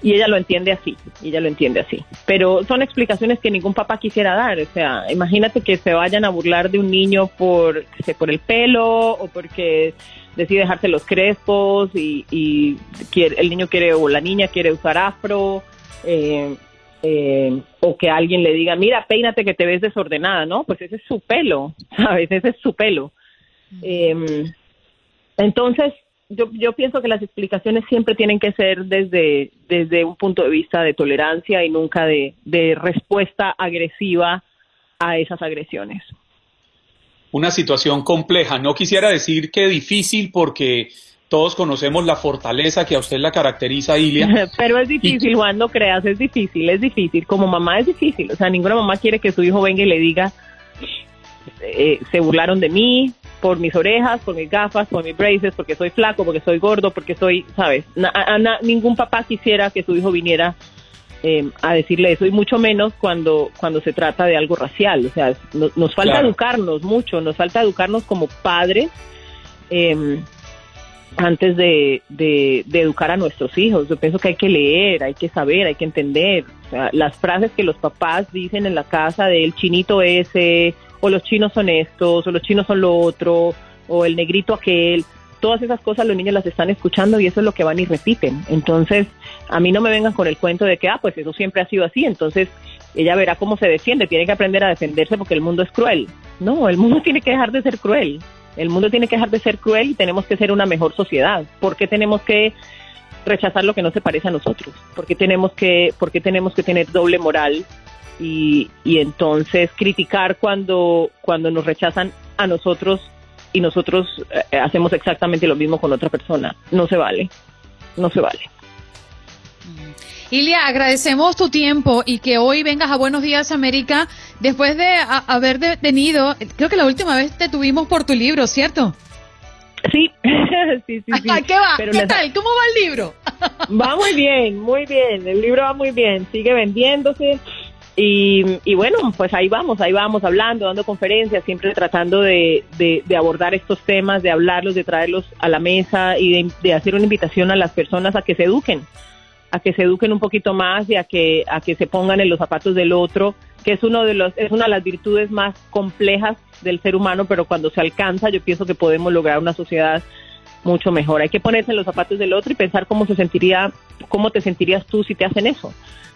y ella lo entiende así, y ella lo entiende así. Pero son explicaciones que ningún papá quisiera dar, o sea, imagínate que se vayan a burlar de un niño por, por el pelo o porque decide dejarse los crespos y, y quiere, el niño quiere o la niña quiere usar afro. Eh, eh, o que alguien le diga, mira, peínate que te ves desordenada, ¿no? Pues ese es su pelo, *laughs* ¿sabes? Ese es su pelo. Eh, entonces, yo, yo pienso que las explicaciones siempre tienen que ser desde, desde un punto de vista de tolerancia y nunca de, de respuesta agresiva a esas agresiones.
Una situación compleja. No quisiera decir que difícil porque todos conocemos la fortaleza que a usted la caracteriza, Ilia. *laughs*
Pero es difícil, Juan, no creas, es difícil, es difícil. Como mamá es difícil. O sea, ninguna mamá quiere que su hijo venga y le diga, eh, se burlaron de mí por mis orejas, por mis gafas, por mis braces, porque soy flaco, porque soy gordo, porque soy, ¿sabes? ningún papá quisiera que su hijo viniera eh, a decirle eso y mucho menos cuando cuando se trata de algo racial. O sea, nos falta
Claro.
educarnos mucho, nos falta educarnos como padres. eh, antes de, de, de educar a nuestros hijos. Yo pienso que hay que leer, hay que saber, hay que entender. O sea, las frases que los papás dicen en la casa del chinito ese, o los chinos son estos, o los chinos son lo otro, o el negrito aquel, todas esas cosas los niños las están escuchando y eso es lo que van y repiten. Entonces, a mí no me vengan con el cuento de que, ah, pues eso siempre ha sido así, entonces ella verá cómo se defiende, tiene que aprender a defenderse porque el mundo es cruel. No, el mundo *laughs* tiene que dejar de ser cruel. El mundo tiene que dejar de ser cruel y tenemos que ser una mejor sociedad. ¿Por qué tenemos que rechazar lo que no se parece a nosotros? ¿Por qué tenemos que, por qué tenemos que tener doble moral y, y entonces criticar cuando, cuando nos rechazan a nosotros y nosotros eh, hacemos exactamente lo mismo con otra persona? No se vale, no se vale.
Ilia, agradecemos tu tiempo y que hoy vengas a Buenos Días América después de a- haber detenido, creo que la última vez te tuvimos por tu libro, ¿cierto?
Sí, *laughs* sí, sí. sí. *laughs*
¿Qué va?
Pero
¿Qué
les-
tal? ¿Cómo va el libro?
Va muy bien, muy bien. El libro va muy bien, sigue vendiéndose. Y, bueno, pues ahí vamos, ahí vamos hablando, dando conferencias, siempre tratando de, de- de abordar estos temas, de hablarlos, de traerlos a la mesa y de, de hacer una invitación a las personas a que se eduquen, a que se eduquen un poquito más y a que, a que se pongan en los zapatos del otro, que es uno de los, es una de las virtudes más complejas del ser humano, pero cuando se alcanza, yo pienso que podemos lograr una sociedad mucho mejor. Hay que ponerse en los zapatos del otro y pensar cómo se sentiría, cómo te sentirías tú si te hacen eso,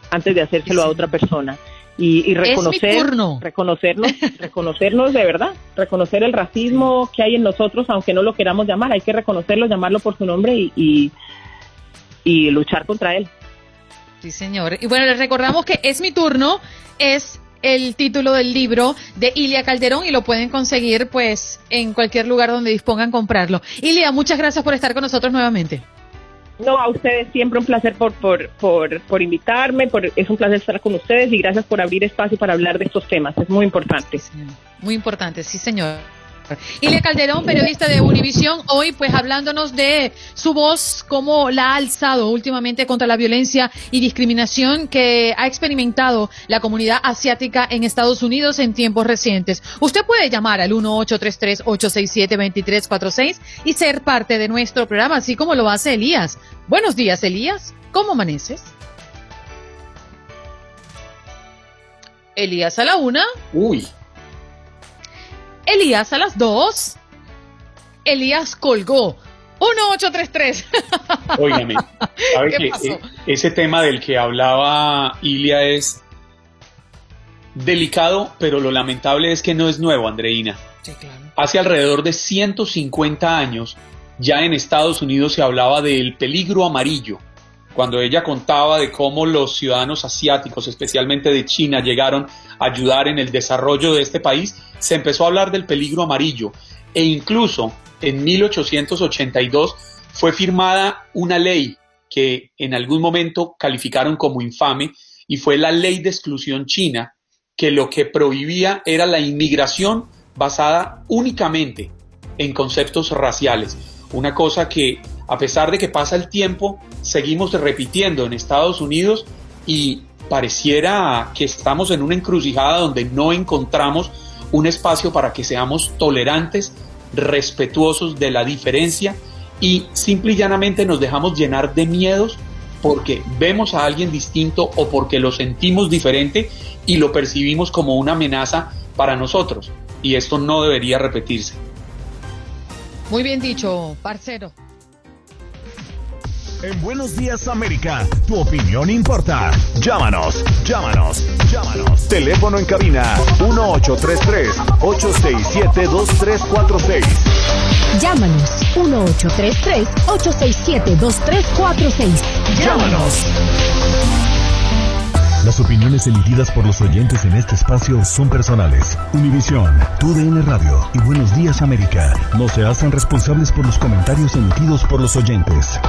antes de hacérselo a otra persona. Y, y
Es mi
reconocer,
turno.
reconocernos, *laughs* reconocernos de verdad, reconocer el racismo que hay en nosotros, aunque no lo queramos llamar, hay que reconocerlo, llamarlo por su nombre y, y, y luchar contra él.
Sí, señor. Y bueno, les recordamos que Es mi turno es el título del libro de Ilia Calderón y lo pueden conseguir pues en cualquier lugar donde dispongan comprarlo. Ilia, muchas gracias por estar con nosotros nuevamente.
No, a ustedes siempre un placer por, por, por, por invitarme, por, es un placer estar con ustedes y gracias por abrir espacio para hablar de estos temas, es muy importante.
Muy importante, sí, señor. Ilia Calderón, periodista de Univisión, hoy pues hablándonos de su voz, cómo la ha alzado últimamente contra la violencia y discriminación que ha experimentado la comunidad asiática en Estados Unidos en tiempos recientes. Usted puede llamar al 1-833-867-2346 y ser parte de nuestro programa, así como lo hace Elías. Buenos días, Elías. ¿Cómo amaneces? Elías a la una.
Uy.
Elías a las 2. Elías colgó. 1833. *laughs*
Óigame, ¿sabe
¿Qué
que
pasó?
eh, ese tema del que hablaba Ilia es delicado, pero lo lamentable es que no es nuevo, Andreina. Hace alrededor de 150 años, ya en Estados Unidos se hablaba del peligro amarillo, cuando ella contaba de cómo los ciudadanos asiáticos, especialmente de China, llegaron a ayudar en el desarrollo de este país, se empezó a hablar del peligro amarillo e incluso en 1882 fue firmada una ley que en algún momento calificaron como infame y fue la ley de exclusión china que lo que prohibía era la inmigración basada únicamente en conceptos raciales. Una cosa que a pesar de que pasa el tiempo, seguimos repitiendo en Estados Unidos y pareciera que estamos en una encrucijada donde no encontramos un espacio para que seamos tolerantes, respetuosos de la diferencia y simple y llanamente nos dejamos llenar de miedos porque vemos a alguien distinto o porque lo sentimos diferente y lo percibimos como una amenaza para nosotros. Y esto no debería repetirse.
Muy bien dicho, parcero.
En Buenos Días América, tu opinión importa. Llámanos, llámanos, llámanos. Teléfono en cabina 1833-867-2346.
Llámanos 1833-867-2346.
Llámanos. Las opiniones emitidas por los oyentes en este espacio son personales. Univisión, TUDN Radio y Buenos Días América no se hacen responsables por los comentarios emitidos por los oyentes.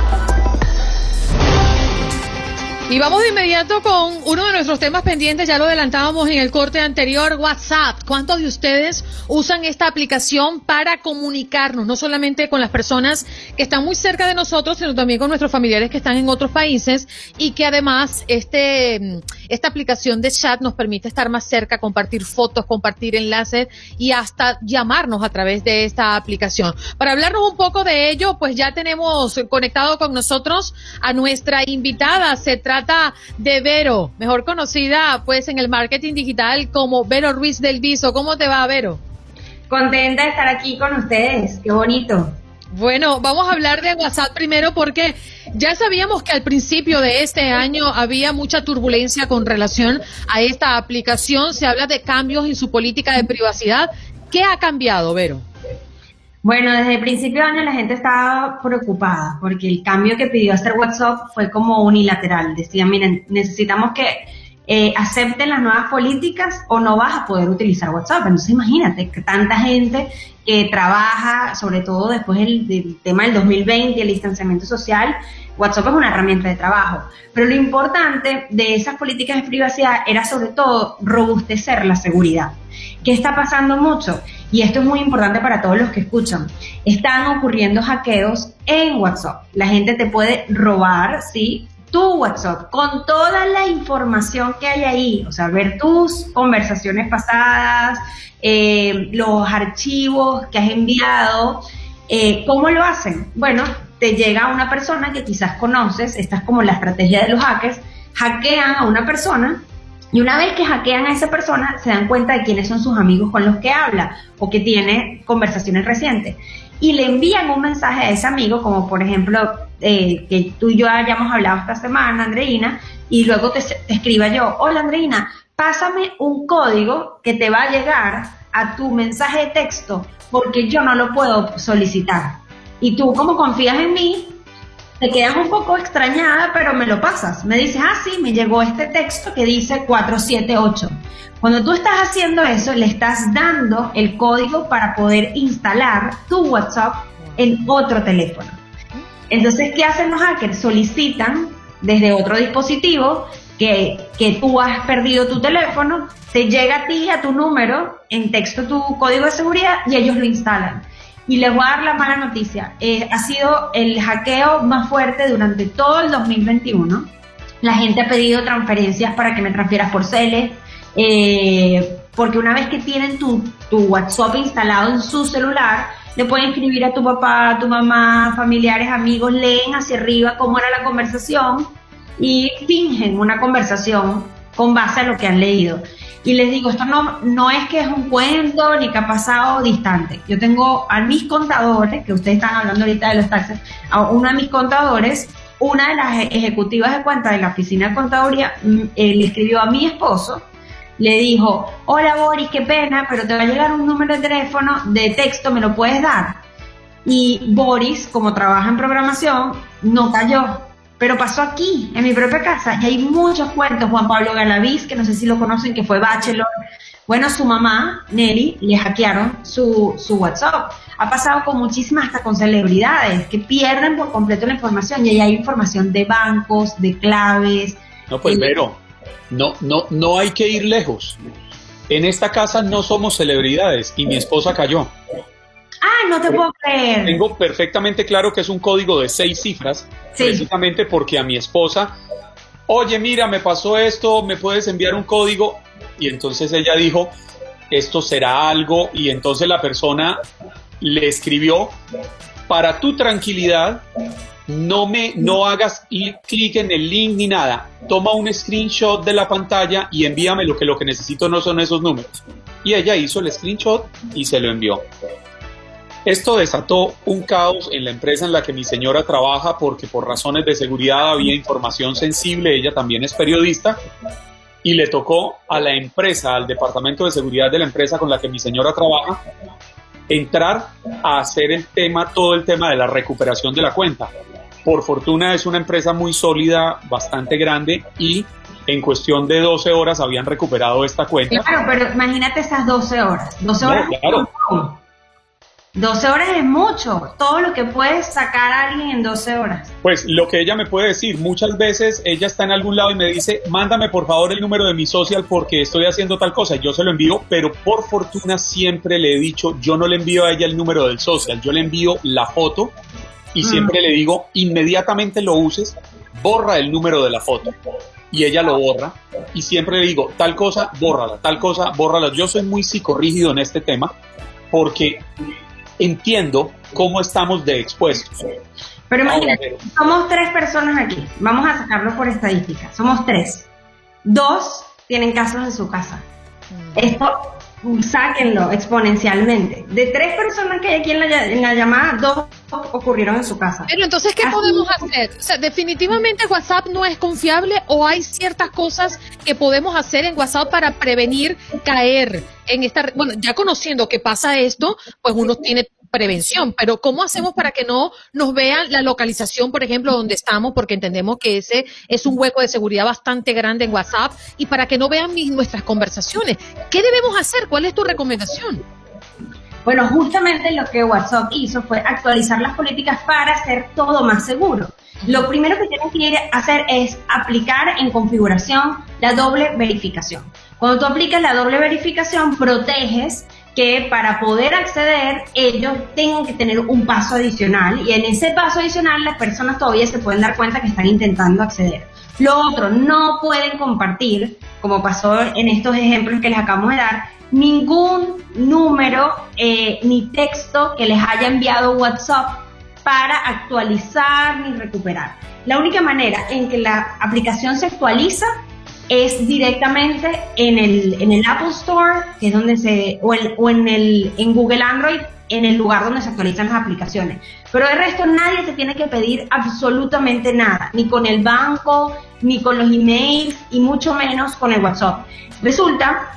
Y vamos de inmediato con uno de nuestros temas pendientes, ya lo adelantábamos en el corte anterior, WhatsApp. ¿Cuántos de ustedes usan esta aplicación para comunicarnos, no solamente con las personas que están muy cerca de nosotros, sino también con nuestros familiares que están en otros países y que además este, esta aplicación de chat nos permite estar más cerca, compartir fotos, compartir enlaces y hasta llamarnos a través de esta aplicación. Para hablarnos un poco de ello, pues ya tenemos conectado con nosotros a nuestra invitada. Se trata de Vero, mejor conocida pues en el marketing digital como Vero Ruiz del Viso. ¿Cómo te va, Vero?
Contenta de estar aquí con ustedes, qué bonito.
Bueno, vamos a hablar de WhatsApp primero porque ya sabíamos que al principio de este año había mucha turbulencia con relación a esta aplicación. Se habla de cambios en su política de privacidad. ¿Qué ha cambiado, Vero?
Bueno, desde el principio de año la gente estaba preocupada porque el cambio que pidió hacer WhatsApp fue como unilateral. Decían, miren, necesitamos que eh, acepten las nuevas políticas o no vas a poder utilizar WhatsApp. Entonces imagínate que tanta gente que trabaja, sobre todo después del, tema del 2020, el distanciamiento social, WhatsApp es una herramienta de trabajo. Pero lo importante de esas políticas de privacidad era sobre todo robustecer la seguridad. ¿Qué está pasando mucho? Y esto es muy importante para todos los que escuchan. Están ocurriendo hackeos en WhatsApp. La gente te puede robar, ¿sí? Tu WhatsApp con toda la información que hay ahí, o sea, ver tus conversaciones pasadas, eh, los archivos que has enviado. Eh, ¿Cómo lo hacen? Bueno, te llega una persona que quizás conoces, esta es como la estrategia de los hackers, hackean a una persona y una vez que hackean a esa persona, se dan cuenta de quiénes son sus amigos con los que habla o que tiene conversaciones recientes. Y le envían un mensaje a ese amigo, como por ejemplo, eh, que tú y yo hayamos hablado esta semana, Andreina, y luego te, te escriba yo, hola Andreina, pásame un código que te va a llegar a tu mensaje de texto porque yo no lo puedo solicitar. Y tú, como confías en mí, te quedas un poco extrañada, pero me lo pasas. Me dices, ah, sí, me llegó este texto que dice 478. Cuando tú estás haciendo eso, le estás dando el código para poder instalar tu WhatsApp en otro teléfono. Entonces, ¿qué hacen los hackers? Solicitan desde otro dispositivo que, que tú has perdido tu teléfono, te llega a ti, a tu número, en texto tu código de seguridad y ellos lo instalan. Y les voy a dar la mala noticia. Eh, ha sido el hackeo más fuerte durante todo el 2021. La gente ha pedido transferencias para que me transfieras por Cele. Eh, porque una vez que tienen tu, tu WhatsApp instalado en su celular, le pueden escribir a tu papá, a tu mamá, familiares, amigos, leen hacia arriba cómo era la conversación y fingen una conversación con base a lo que han leído. Y les digo, esto no, no es que es un cuento ni que ha pasado distante. Yo tengo a mis contadores, que ustedes están hablando ahorita de los taxes, a uno de mis contadores, una de las ejecutivas de cuenta de la oficina de contaduría mm, eh, le escribió a mi esposo, le dijo, hola Boris, qué pena, pero te va a llegar un número de teléfono de texto, ¿me lo puedes dar? Y Boris, como trabaja en programación, no cayó pero pasó aquí, en mi propia casa, y hay muchos cuentos. Juan Pablo Galaviz, que no sé si lo conocen, que fue bachelor. Bueno, su mamá, Nelly, le hackearon su, su WhatsApp. Ha pasado con muchísimas, hasta con celebridades, que pierden por completo la información. Y ahí hay información de bancos, de claves.
No, pues, pero no, no, no hay que ir lejos. En esta casa no somos celebridades y mi esposa cayó.
Ah, no te puedo creer.
Tengo perfectamente claro que es un código de seis cifras, precisamente porque a mi esposa oye, mira, me pasó esto, me puedes enviar un código. Y entonces ella dijo, esto será algo. Y entonces la persona le escribió, para tu tranquilidad, no me no hagas clic en el link ni nada. Toma un screenshot de la pantalla y envíame lo que lo que necesito no son esos números. Y ella hizo el screenshot y se lo envió. Esto desató un caos en la empresa en la que mi señora trabaja porque por razones de seguridad había información sensible, ella también es periodista, y le tocó a la empresa, al departamento de seguridad de la empresa con la que mi señora trabaja, entrar a hacer el tema, todo el tema de la recuperación de la cuenta. Por fortuna es una empresa muy sólida, bastante grande y en cuestión de 12 horas habían recuperado esta cuenta.
Claro, pero imagínate esas 12 horas. 12 horas. claro. 12 horas es mucho, todo lo que puedes sacar a alguien en 12 horas.
Pues lo que ella me puede decir, muchas veces ella está en algún lado y me dice, mándame por favor el número de mi social porque estoy haciendo tal cosa, yo se lo envío, pero por fortuna siempre le he dicho, yo no le envío a ella el número del social, yo le envío la foto y mm. siempre le digo, inmediatamente lo uses, borra el número de la foto. Y ella lo borra y siempre le digo, tal cosa, bórrala, tal cosa, bórrala. Yo soy muy psicorrígido en este tema porque entiendo cómo estamos de expuestos.
Pero imagínate, somos tres personas aquí, vamos a sacarlo por estadística, somos tres. Dos tienen casos en su casa. Mm. Esto, sáquenlo exponencialmente. De tres personas que hay aquí en la, en la llamada, dos ocurrieron en su casa.
Pero entonces, ¿qué podemos hacer? O sea, definitivamente WhatsApp no es confiable o hay ciertas cosas que podemos hacer en WhatsApp para prevenir caer en esta... Bueno, ya conociendo que pasa esto, pues uno tiene prevención, pero ¿cómo hacemos para que no nos vean la localización, por ejemplo, donde estamos, porque entendemos que ese es un hueco de seguridad bastante grande en WhatsApp, y para que no vean nuestras conversaciones? ¿Qué debemos hacer? ¿Cuál es tu recomendación?
Bueno, justamente lo que WhatsApp hizo fue actualizar las políticas para hacer todo más seguro. Lo primero que tienen que hacer es aplicar en configuración la doble verificación. Cuando tú aplicas la doble verificación, proteges que para poder acceder ellos tengan que tener un paso adicional y en ese paso adicional las personas todavía se pueden dar cuenta que están intentando acceder. Lo otro, no pueden compartir, como pasó en estos ejemplos que les acabamos de dar, ningún número eh, ni texto que les haya enviado WhatsApp para actualizar ni recuperar. La única manera en que la aplicación se actualiza es directamente en el, en el Apple Store, que es donde se, o, o en, el, en Google Android, en el lugar donde se actualizan las aplicaciones. Pero de resto nadie te tiene que pedir absolutamente nada, ni con el banco, ni con los emails, y mucho menos con el WhatsApp. Resulta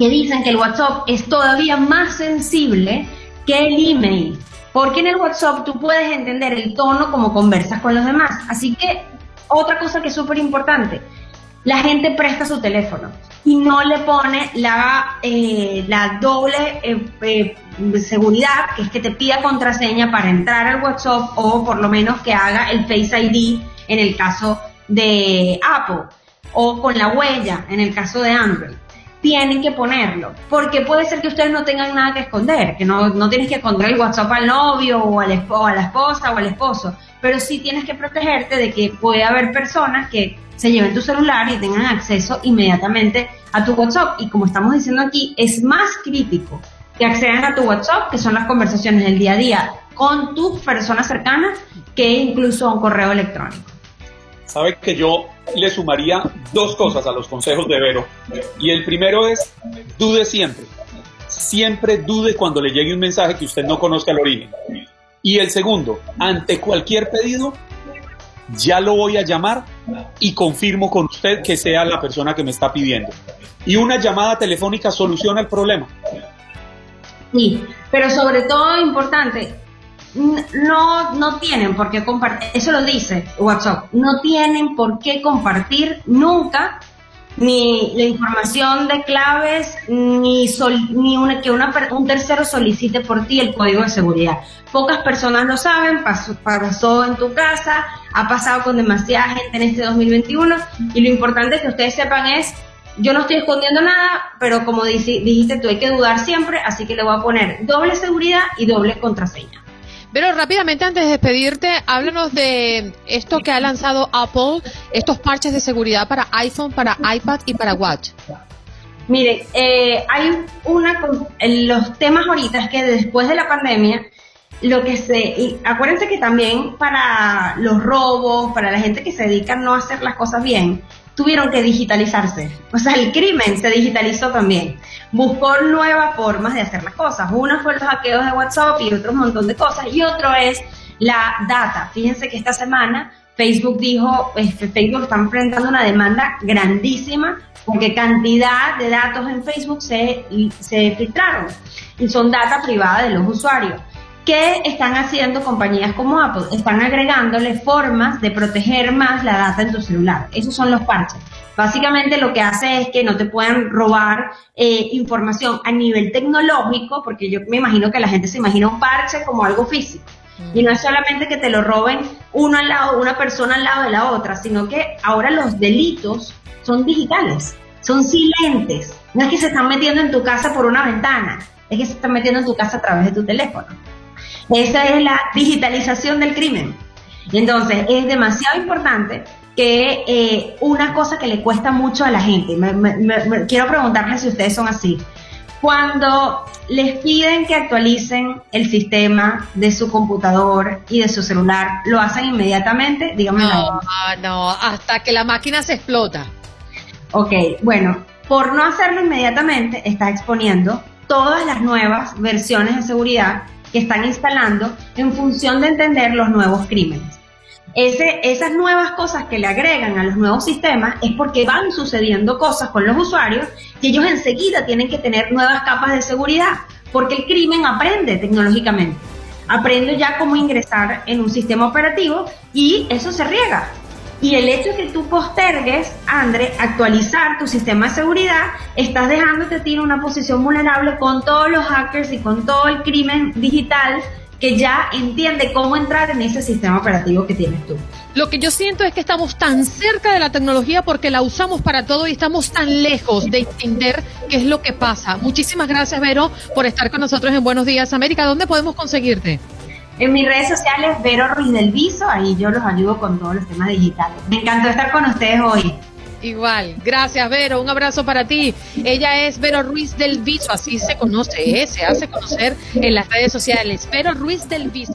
que dicen que el WhatsApp es todavía más sensible que el email, porque en el WhatsApp tú puedes entender el tono como conversas con los demás. Así que otra cosa que es súper importante, la gente presta su teléfono y no le pone la, eh, la doble eh, eh, seguridad, que es que te pida contraseña para entrar al WhatsApp o por lo menos que haga el Face ID en el caso de Apple o con la huella en el caso de Android. Tienen que ponerlo, porque puede ser que ustedes no tengan nada que esconder, que no, no tienes que esconder el WhatsApp al novio o, al, o a la esposa o al esposo, pero sí tienes que protegerte de que puede haber personas que se lleven tu celular y tengan acceso inmediatamente a tu WhatsApp. Y como estamos diciendo aquí, es más crítico que accedan a tu WhatsApp, que son las conversaciones del día a día con tus personas cercanas, que incluso a un correo electrónico.
Sabe que yo le sumaría dos cosas a los consejos de Vero. Y el primero es, dude siempre. Siempre dude cuando le llegue un mensaje que usted no conozca el origen. Y el segundo, ante cualquier pedido, ya lo voy a llamar y confirmo con usted que sea la persona que me está pidiendo. Y una llamada telefónica soluciona el problema.
Sí, pero sobre todo importante, no, no tienen por qué compartir, eso lo dice WhatsApp, no tienen por qué compartir nunca ni la información de claves, ni, ni una, que una, un tercero solicite por ti el código de seguridad. Pocas personas lo saben, pasó, pasó en tu casa, ha pasado con demasiada gente en este 2021 y lo importante que ustedes sepan es, yo no estoy escondiendo nada, pero como dijiste, tú hay que dudar siempre, así que le voy a poner doble seguridad y doble contraseña.
Pero rápidamente, antes de despedirte, háblanos de esto que ha lanzado Apple, estos parches de seguridad para iPhone, para iPad y para Watch.
Mire, eh, hay una, los temas ahorita es que después de la pandemia, lo que se, y acuérdense que también para los robos, para la gente que se dedica a no hacer las cosas bien, tuvieron que digitalizarse. O sea, el crimen se digitalizó también. Buscó nuevas formas de hacer las cosas. Uno fue los hackeos de WhatsApp y otro montón de cosas. Y otro es la data. Fíjense que esta semana Facebook dijo, este, Facebook está enfrentando una demanda grandísima porque cantidad de datos en Facebook se, se filtraron y son data privada de los usuarios. ¿Qué están haciendo compañías como Apple? Están agregándole formas de proteger más la data en tu celular. Esos son los parches. Básicamente lo que hace es que no te puedan robar eh, información a nivel tecnológico, porque yo me imagino que la gente se imagina un parche como algo físico. Mm. Y no es solamente que te lo roben uno al lado, una persona al lado de la otra, sino que ahora los delitos son digitales, son silentes. No es que se están metiendo en tu casa por una ventana, es que se están metiendo en tu casa a través de tu teléfono. Esa es la digitalización del crimen. Entonces, es demasiado importante que eh, una cosa que le cuesta mucho a la gente, quiero preguntarles si ustedes son así, cuando les piden que actualicen el sistema de su computador y de su celular, ¿lo hacen inmediatamente? Díganme.
No, no, hasta que la máquina se explota.
Ok, bueno, por no hacerlo inmediatamente, estás exponiendo todas las nuevas versiones de seguridad que están instalando en función de entender los nuevos crímenes. Esas nuevas cosas que le agregan a los nuevos sistemas es porque van sucediendo cosas con los usuarios y ellos enseguida tienen que tener nuevas capas de seguridad, porque el crimen aprende tecnológicamente. Aprende ya cómo ingresar en un sistema operativo y eso se riega. Y el hecho de que tú postergues, André, actualizar tu sistema de seguridad, estás dejándote a ti en una posición vulnerable con todos los hackers y con todo el crimen digital que ya entiende cómo entrar en ese sistema operativo que tienes tú.
Lo que yo siento es que estamos tan cerca de la tecnología porque la usamos para todo y estamos tan lejos de entender qué es lo que pasa. Muchísimas gracias, Vero, por estar con nosotros en Buenos Días América. ¿Dónde podemos conseguirte?
En mis redes sociales, Vero Ruiz del Viso, ahí yo los ayudo con todos los temas digitales. Me encantó estar con ustedes hoy.
Igual, gracias Vero, un abrazo para ti. Ella es Vero Ruiz del Viso, así se conoce, ¿eh? se hace conocer en las redes sociales. Vero Ruiz del Viso.